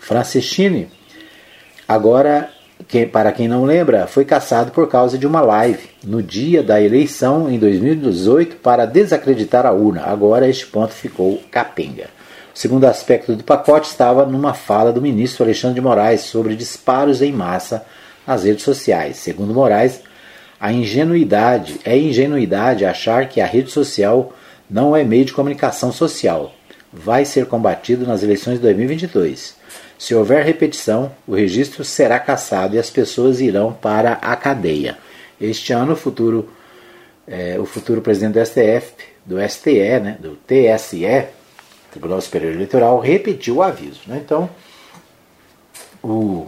Francischini agora que, para quem não lembra, foi caçado por causa de uma live no dia da eleição em 2018 para desacreditar a urna. Agora este ponto ficou capenga. O segundo aspecto do pacote estava numa fala do ministro Alexandre de Moraes sobre disparos em massa nas redes sociais. Segundo Moraes, a ingenuidade é ingenuidade achar que a rede social não é meio de comunicação social. Vai ser combatido nas eleições de 2022. Se houver repetição, o registro será cassado e as pessoas irão para a cadeia. Este ano, o futuro, é, o futuro presidente do STF, do STE, né, do TSE, Tribunal Superior Eleitoral, repetiu o aviso. Né? Então, o,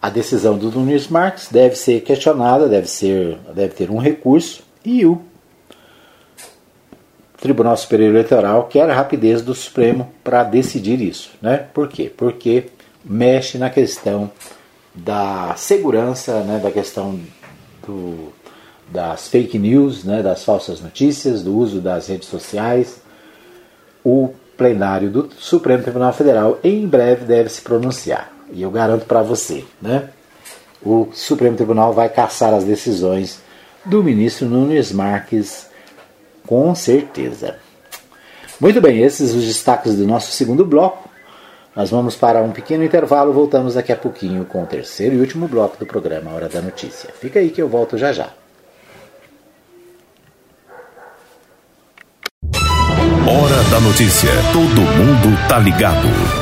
a decisão do Nunes Marques deve ser questionada, deve, ser, deve ter um recurso e o Tribunal Superior Eleitoral quer a rapidez do Supremo para decidir isso. Né? Por quê? Porque mexe na questão da segurança, né, da questão do, das fake news, né, das falsas notícias, do uso das redes sociais. O plenário do Supremo Tribunal Federal em breve deve se pronunciar. E eu garanto para você, né, o Supremo Tribunal vai caçar as decisões do ministro Nunes Marques com certeza. Muito bem, esses os destaques do nosso segundo bloco. Nós vamos para um pequeno intervalo, voltamos daqui a pouquinho com o terceiro e último bloco do programa Hora da Notícia. Fica aí que eu volto já já. Hora da Notícia. Todo mundo tá ligado.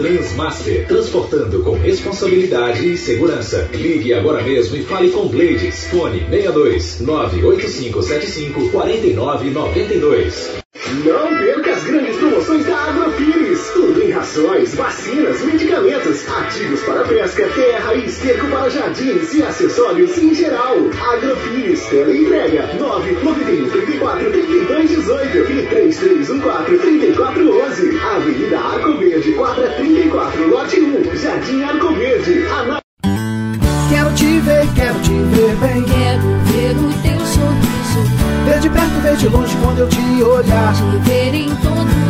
Transmaster, transportando com responsabilidade e segurança. Ligue agora mesmo e fale com Blades. Fone 62 98575 4992. Não perca as grandes promoções da Agrofires. Tudo em rações, vacinas, medicamentos, ativos para pesca, terra e esterco para jardins e acessórios em geral. Agrofires, tela entrega 991 34 32 18 e 3314 3411. Avenida Arco Verde, quadra 34, lote 1, Jardim Arco Verde. Ana... Quero te ver, quero te ver bem. Quero ver o teu sorriso. Ver de perto, ver de longe quando eu te olhar. Te ver em todo.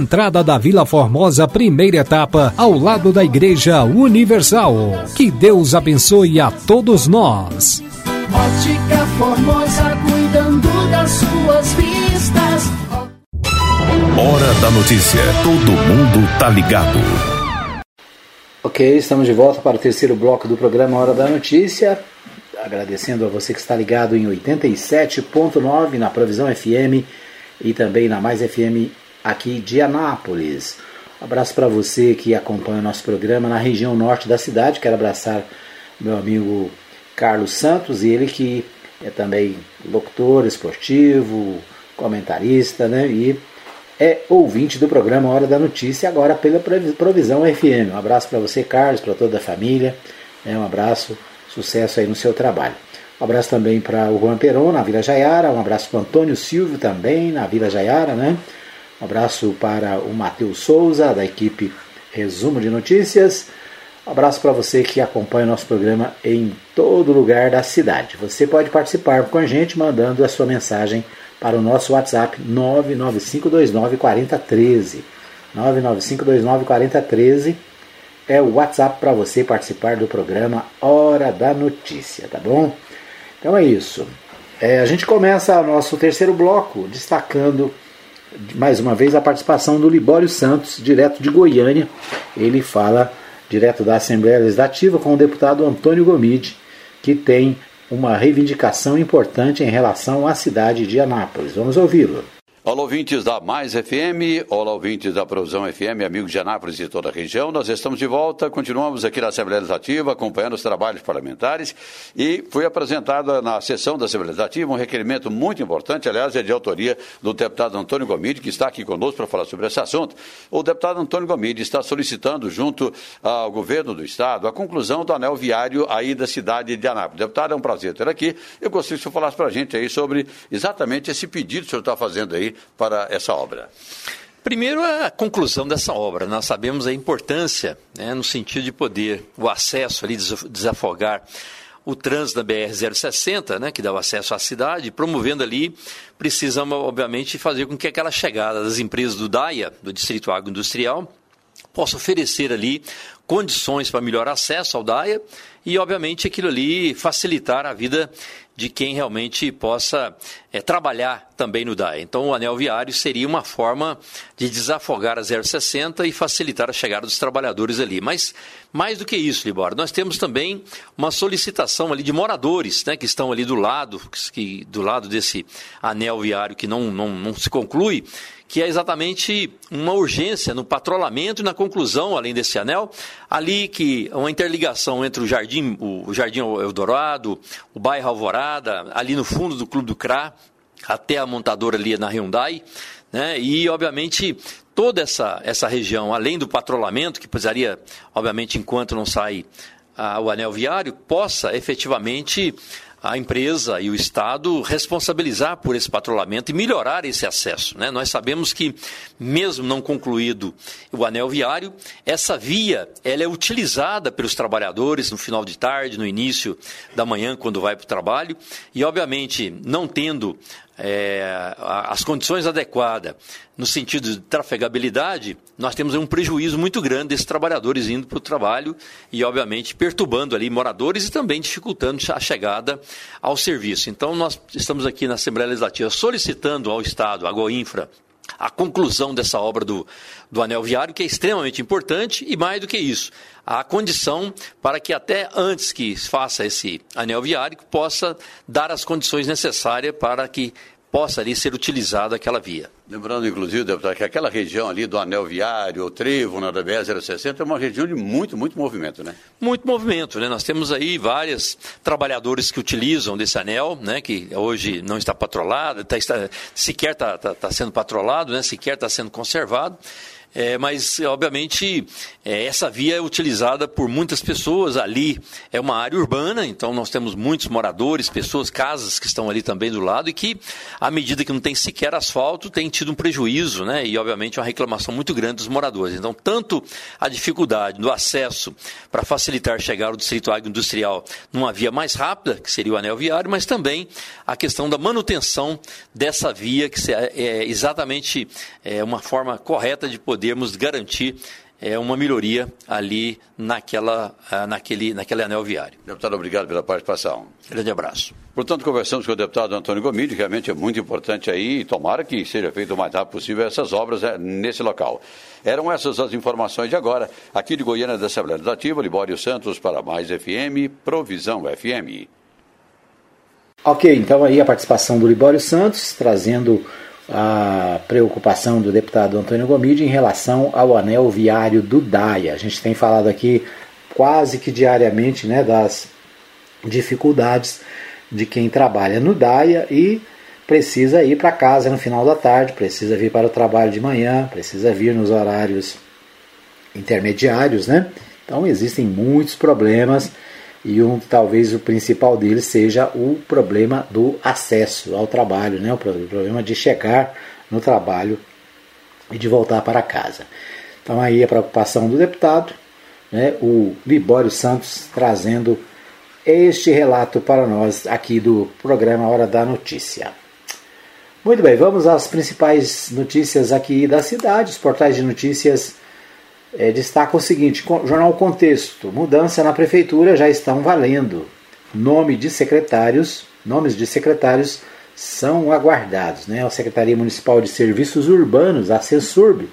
entrada da Vila Formosa, primeira etapa, ao lado da Igreja Universal. Que Deus abençoe a todos nós. Ótica Formosa, cuidando das suas vistas. Hora da notícia. Todo mundo tá ligado. Ok, estamos de volta para o terceiro bloco do programa Hora da Notícia. Agradecendo a você que está ligado em 87.9 na Provisão FM e também na Mais FM aqui de Anápolis. Um abraço para você que acompanha o nosso programa na região norte da cidade. Quero abraçar meu amigo Carlos Santos ele que é também locutor esportivo, comentarista, né? E é ouvinte do programa Hora da Notícia, agora pela Provisão FM. Um abraço para você, Carlos, para toda a família. Né? Um abraço, sucesso aí no seu trabalho. Um abraço também para o Juan Peron, na Vila Jaiara. Um abraço para o Antônio Silvio também, na Vila Jaiara, né? Um abraço para o Matheus Souza, da equipe Resumo de Notícias. Um abraço para você que acompanha o nosso programa em todo lugar da cidade. Você pode participar com a gente mandando a sua mensagem para o nosso WhatsApp 995294013. 995294013 é o WhatsApp para você participar do programa Hora da Notícia, tá bom? Então é isso. É, a gente começa o nosso terceiro bloco destacando mais uma vez a participação do Libório Santos, direto de Goiânia. Ele fala direto da Assembleia Legislativa com o deputado Antônio Gomide, que tem uma reivindicação importante em relação à cidade de Anápolis. Vamos ouvi-lo. Olá, ouvintes da Mais FM, olá, ouvintes da Provisão FM, amigos de Anápolis e toda a região. Nós estamos de volta, continuamos aqui na Assembleia Legislativa, acompanhando os trabalhos parlamentares e foi apresentado na sessão da Assembleia Legislativa um requerimento muito importante, aliás, é de autoria do deputado Antônio Gomide, que está aqui conosco para falar sobre esse assunto. O deputado Antônio Gomide está solicitando, junto ao governo do Estado, a conclusão do anel viário aí da cidade de Anápolis. Deputado, é um prazer ter aqui. Eu gostaria que o senhor falasse para a gente aí sobre exatamente esse pedido que o senhor está fazendo aí para essa obra? Primeiro, a conclusão dessa obra. Nós sabemos a importância, né, no sentido de poder, o acesso ali, desafogar o trânsito da BR-060, né, que dá o acesso à cidade, promovendo ali, precisamos, obviamente, fazer com que aquela chegada das empresas do DAIA, do Distrito Agroindustrial, possa oferecer ali condições para melhor acesso ao DAIA e, obviamente, aquilo ali facilitar a vida de quem realmente possa é, trabalhar também no DAE. Então, o anel viário seria uma forma de desafogar a 060 e facilitar a chegada dos trabalhadores ali. Mas, mais do que isso, Libor, nós temos também uma solicitação ali de moradores né, que estão ali do lado, que, do lado desse anel viário que não, não, não se conclui, que é exatamente uma urgência no patrulhamento e na conclusão, além desse anel, ali que uma interligação entre o Jardim, o Jardim Eldorado, o bairro Alvorada, ali no fundo do Clube do CRA, até a montadora ali na Hyundai, né? E obviamente toda essa, essa região, além do patrulhamento, que precisaria, obviamente, enquanto não sai ah, o anel viário, possa efetivamente a empresa e o Estado responsabilizar por esse patrulhamento e melhorar esse acesso. Né? Nós sabemos que, mesmo não concluído o anel viário, essa via ela é utilizada pelos trabalhadores no final de tarde, no início da manhã, quando vai para o trabalho, e, obviamente, não tendo é, as condições adequadas no sentido de trafegabilidade, nós temos um prejuízo muito grande desses trabalhadores indo para o trabalho e, obviamente, perturbando ali moradores e também dificultando a chegada ao serviço. Então, nós estamos aqui na Assembleia Legislativa solicitando ao Estado, à Goinfra, a conclusão dessa obra do, do anel viário, que é extremamente importante, e mais do que isso, a condição para que até antes que faça esse anel viário, possa dar as condições necessárias para que possa ali ser utilizada aquela via. Lembrando, inclusive, deputado, que aquela região ali do anel viário, o trevo, na BR-060, é uma região de muito, muito movimento, né? Muito movimento, né? Nós temos aí vários trabalhadores que utilizam desse anel, né? Que hoje não está patrolado, tá, está, sequer está tá, tá sendo patrolado, né? Sequer está sendo conservado. É, mas, obviamente, é, essa via é utilizada por muitas pessoas. Ali é uma área urbana, então nós temos muitos moradores, pessoas, casas que estão ali também do lado e que, à medida que não tem sequer asfalto, tem tido um prejuízo, né? E, obviamente, uma reclamação muito grande dos moradores. Então, tanto a dificuldade do acesso para facilitar chegar ao distrito agroindustrial numa via mais rápida, que seria o anel viário, mas também a questão da manutenção dessa via, que é exatamente é, uma forma correta de poder podermos garantir é, uma melhoria ali naquela, ah, naquele, naquele anel viário. Deputado, obrigado pela participação. Grande abraço. Portanto, conversamos com o deputado Antônio Gomide, realmente é muito importante aí, e tomara que seja feito o mais rápido possível essas obras é, nesse local. Eram essas as informações de agora, aqui de Goiânia da Assembleia Legislativa, Libório Santos para Mais FM, Provisão FM. Ok, então aí a participação do Libório Santos, trazendo a preocupação do deputado Antônio Gomide em relação ao anel viário do DAIA. A gente tem falado aqui quase que diariamente né, das dificuldades de quem trabalha no DAIA e precisa ir para casa no final da tarde, precisa vir para o trabalho de manhã, precisa vir nos horários intermediários, né? Então existem muitos problemas e um talvez o principal deles seja o problema do acesso ao trabalho, né? o problema de chegar no trabalho e de voltar para casa. Então aí a preocupação do deputado, né? o Libório Santos trazendo este relato para nós aqui do programa Hora da Notícia. Muito bem, vamos às principais notícias aqui da cidade, os portais de notícias é, destaca o seguinte: Jornal Contexto, mudança na prefeitura já estão valendo. Nome de secretários, nomes de secretários são aguardados. Né? A Secretaria Municipal de Serviços Urbanos, a CESURB,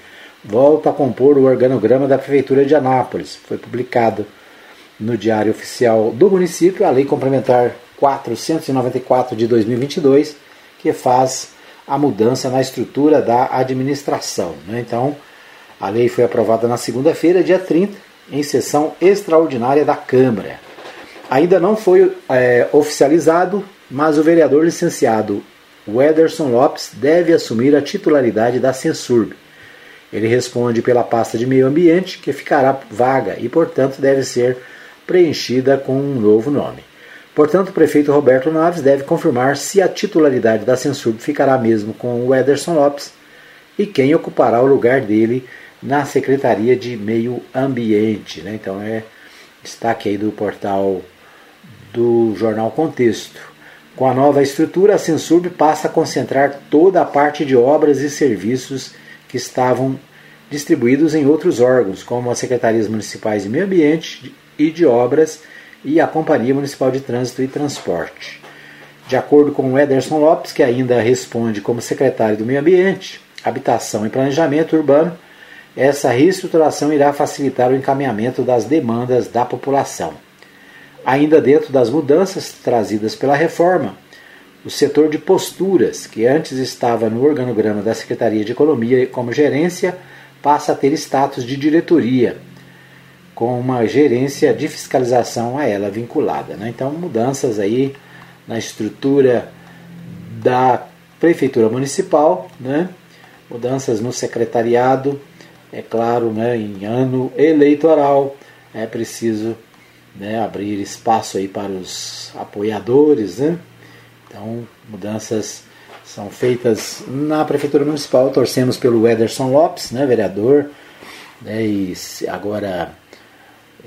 volta a compor o organograma da Prefeitura de Anápolis. Foi publicado no Diário Oficial do município a Lei Complementar 494 de 2022, que faz a mudança na estrutura da administração. Né? Então, a lei foi aprovada na segunda-feira, dia 30, em sessão extraordinária da Câmara. Ainda não foi é, oficializado, mas o vereador licenciado Wederson Lopes deve assumir a titularidade da Censurb. Ele responde pela pasta de meio ambiente, que ficará vaga e, portanto, deve ser preenchida com um novo nome. Portanto, o prefeito Roberto Naves deve confirmar se a titularidade da Censurb ficará mesmo com o Wederson Lopes e quem ocupará o lugar dele na Secretaria de Meio Ambiente. Né? Então é destaque aí do portal do Jornal Contexto. Com a nova estrutura, a Censurb passa a concentrar toda a parte de obras e serviços que estavam distribuídos em outros órgãos, como as Secretarias Municipais de Meio Ambiente e de Obras e a Companhia Municipal de Trânsito e Transporte. De acordo com o Ederson Lopes, que ainda responde como secretário do Meio Ambiente, Habitação e Planejamento Urbano, essa reestruturação irá facilitar o encaminhamento das demandas da população. Ainda dentro das mudanças trazidas pela reforma, o setor de posturas, que antes estava no organograma da Secretaria de Economia como gerência, passa a ter status de diretoria, com uma gerência de fiscalização a ela vinculada. Né? Então, mudanças aí na estrutura da Prefeitura Municipal, né? mudanças no secretariado, é claro, né, em ano eleitoral é preciso né, abrir espaço aí para os apoiadores, né? Então, mudanças são feitas na Prefeitura Municipal. Torcemos pelo Ederson Lopes, né, vereador, né, e agora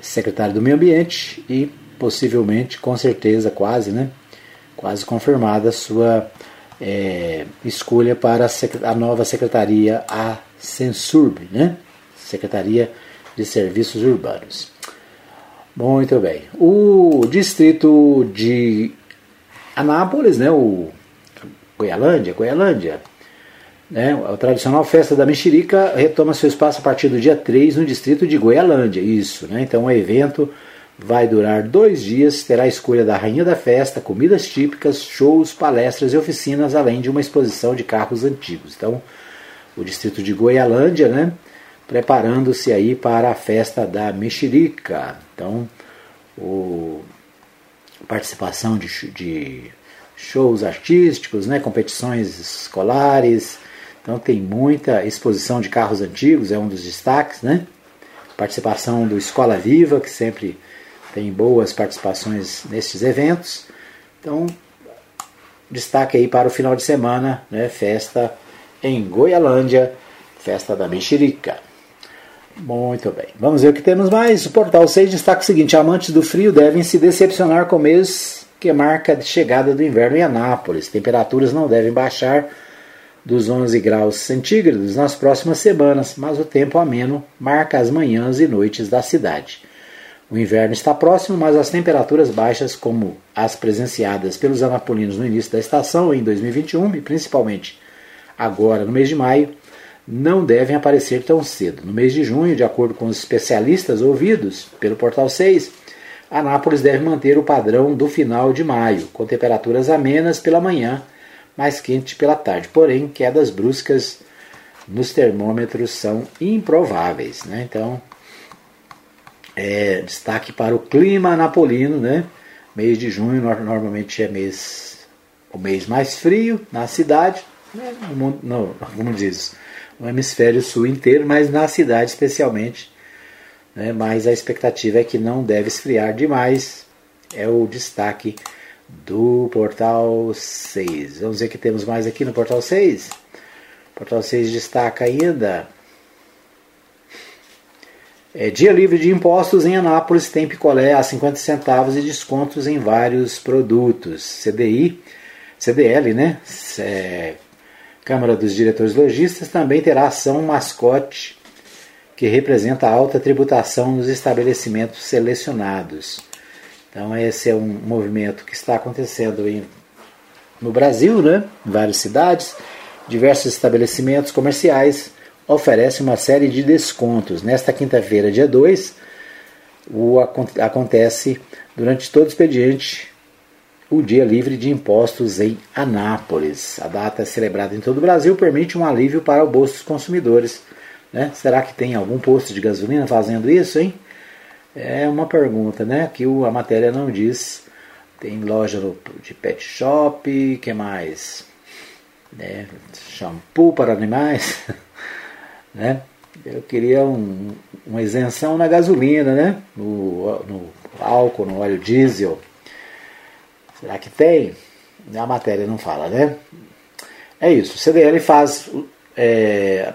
secretário do Meio Ambiente e possivelmente, com certeza, quase, né, quase confirmada a sua é, escolha para a nova secretaria, a Censurb, né? Secretaria de Serviços Urbanos. Muito bem. O distrito de Anápolis, né, o Goialândia, Goialândia, Né? A tradicional festa da mexerica retoma seu espaço a partir do dia 3 no distrito de Goialândia. Isso, né? Então o evento vai durar dois dias, terá a escolha da rainha da festa, comidas típicas, shows, palestras e oficinas, além de uma exposição de carros antigos. Então, o distrito de Goialândia, né? Preparando-se aí para a festa da mexerica. Então, o participação de, de shows artísticos, né, competições escolares. Então tem muita exposição de carros antigos, é um dos destaques, né? Participação do Escola Viva, que sempre tem boas participações nesses eventos. Então, destaque aí para o final de semana, né, festa em Goialândia, festa da mexerica. Muito bem. Vamos ver o que temos mais. O portal 6 destaca o seguinte: amantes do frio devem se decepcionar com o mês que marca a chegada do inverno em Anápolis. Temperaturas não devem baixar dos 11 graus centígrados nas próximas semanas, mas o tempo ameno marca as manhãs e noites da cidade. O inverno está próximo, mas as temperaturas baixas, como as presenciadas pelos anapolinos no início da estação em 2021 e principalmente agora no mês de maio, não devem aparecer tão cedo. No mês de junho, de acordo com os especialistas ouvidos pelo Portal 6, Anápolis deve manter o padrão do final de maio, com temperaturas amenas pela manhã, mais quente pela tarde. Porém, quedas bruscas nos termômetros são improváveis. Né? Então, é, destaque para o clima napolino, né? Mês de junho normalmente é mês, o mês mais frio na cidade, né? no, no, como diz, no hemisfério sul inteiro, mas na cidade especialmente. Né? Mas a expectativa é que não deve esfriar demais. É o destaque do portal 6. Vamos ver o que temos mais aqui no portal 6. O portal 6 destaca ainda. É, dia livre de impostos em Anápolis tem picolé a 50 centavos e descontos em vários produtos. CDI, CDL, né? É, Câmara dos Diretores Logistas também terá ação mascote que representa a alta tributação nos estabelecimentos selecionados. Então esse é um movimento que está acontecendo em, no Brasil, né? em várias cidades, diversos estabelecimentos comerciais oferecem uma série de descontos. Nesta quinta-feira, dia 2, o, acontece durante todo o expediente o Dia Livre de Impostos em Anápolis. A data é celebrada em todo o Brasil, permite um alívio para o bolso dos consumidores. Né? Será que tem algum posto de gasolina fazendo isso, hein? É uma pergunta, né? Que a matéria não diz. Tem loja de pet shop, que mais? Né? Shampoo para animais, né? Eu queria um, uma isenção na gasolina, né? No, no álcool, no óleo diesel. Será que tem? A matéria não fala, né? É isso. O CDL faz. É,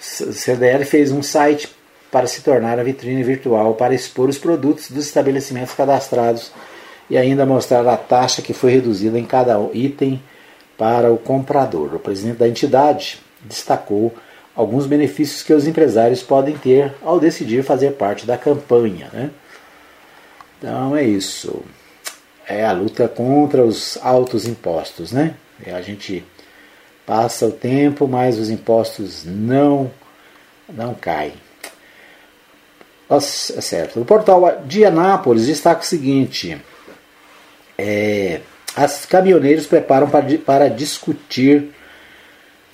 CDL fez um site para se tornar a vitrine virtual para expor os produtos dos estabelecimentos cadastrados e ainda mostrar a taxa que foi reduzida em cada item para o comprador. O presidente da entidade destacou alguns benefícios que os empresários podem ter ao decidir fazer parte da campanha. Né? Então é isso é a luta contra os altos impostos, né? A gente passa o tempo, mas os impostos não não caem. Nossa, é certo. O portal de Anápolis destaca o seguinte: é, as caminhoneiros preparam para, para discutir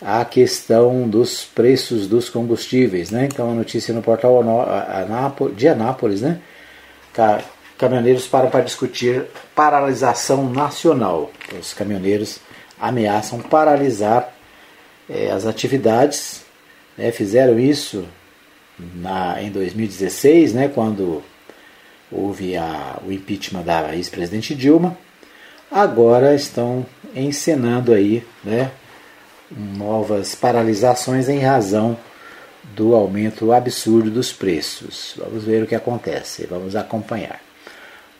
a questão dos preços dos combustíveis, né? Então a notícia no portal de Anápolis, né? Caminhoneiros param para discutir paralisação nacional. Os caminhoneiros ameaçam paralisar é, as atividades. Né, fizeram isso na, em 2016, né, quando houve a, o impeachment da ex-presidente Dilma. Agora estão encenando aí né, novas paralisações em razão do aumento absurdo dos preços. Vamos ver o que acontece, vamos acompanhar.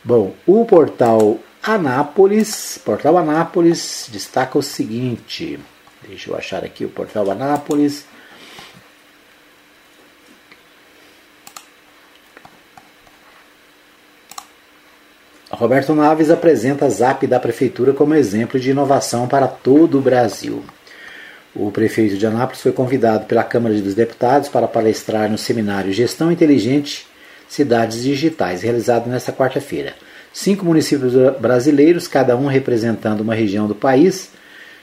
Bom, o portal Anápolis, portal Anápolis destaca o seguinte. Deixa eu achar aqui o portal Anápolis. Roberto Naves apresenta a Zap da Prefeitura como exemplo de inovação para todo o Brasil. O prefeito de Anápolis foi convidado pela Câmara dos Deputados para palestrar no seminário Gestão Inteligente Cidades Digitais, realizado nesta quarta-feira. Cinco municípios brasileiros, cada um representando uma região do país,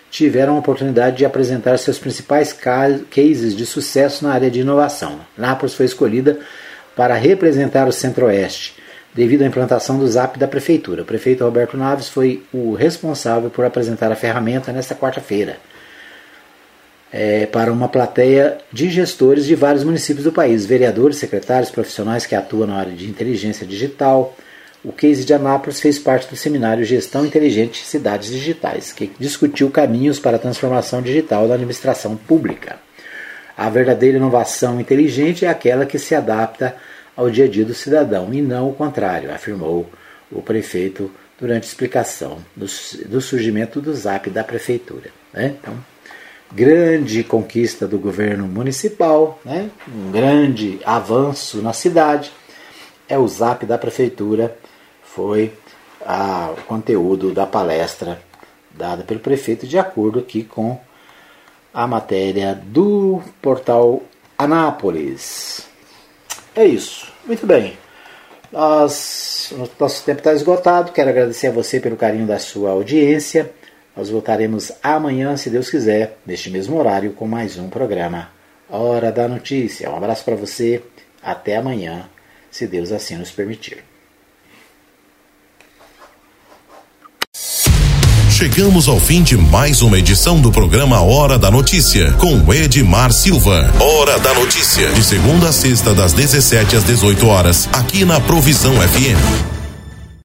tiveram a oportunidade de apresentar seus principais cases de sucesso na área de inovação. Nápoles foi escolhida para representar o Centro-Oeste, devido à implantação do ZAP da Prefeitura. O prefeito Roberto Naves foi o responsável por apresentar a ferramenta nesta quarta-feira é, para uma plateia de gestores de vários municípios do país, vereadores, secretários, profissionais que atuam na área de inteligência digital. O case de Anápolis fez parte do seminário Gestão Inteligente Cidades Digitais, que discutiu caminhos para a transformação digital da administração pública. A verdadeira inovação inteligente é aquela que se adapta ao dia a dia do cidadão e não o contrário, afirmou o prefeito durante a explicação do, do surgimento do ZAP da prefeitura. Né? Então, grande conquista do governo municipal, né? um grande avanço na cidade. É o zap da prefeitura, foi a, o conteúdo da palestra dada pelo prefeito, de acordo aqui com a matéria do portal Anápolis. É isso. Muito bem. Nós, nosso tempo está esgotado. Quero agradecer a você pelo carinho da sua audiência. Nós voltaremos amanhã, se Deus quiser, neste mesmo horário, com mais um programa Hora da Notícia. Um abraço para você, até amanhã, se Deus assim nos permitir. Chegamos ao fim de mais uma edição do programa Hora da Notícia, com Edmar Silva. Hora da Notícia, de segunda a sexta, das 17 às 18 horas, aqui na Provisão FM.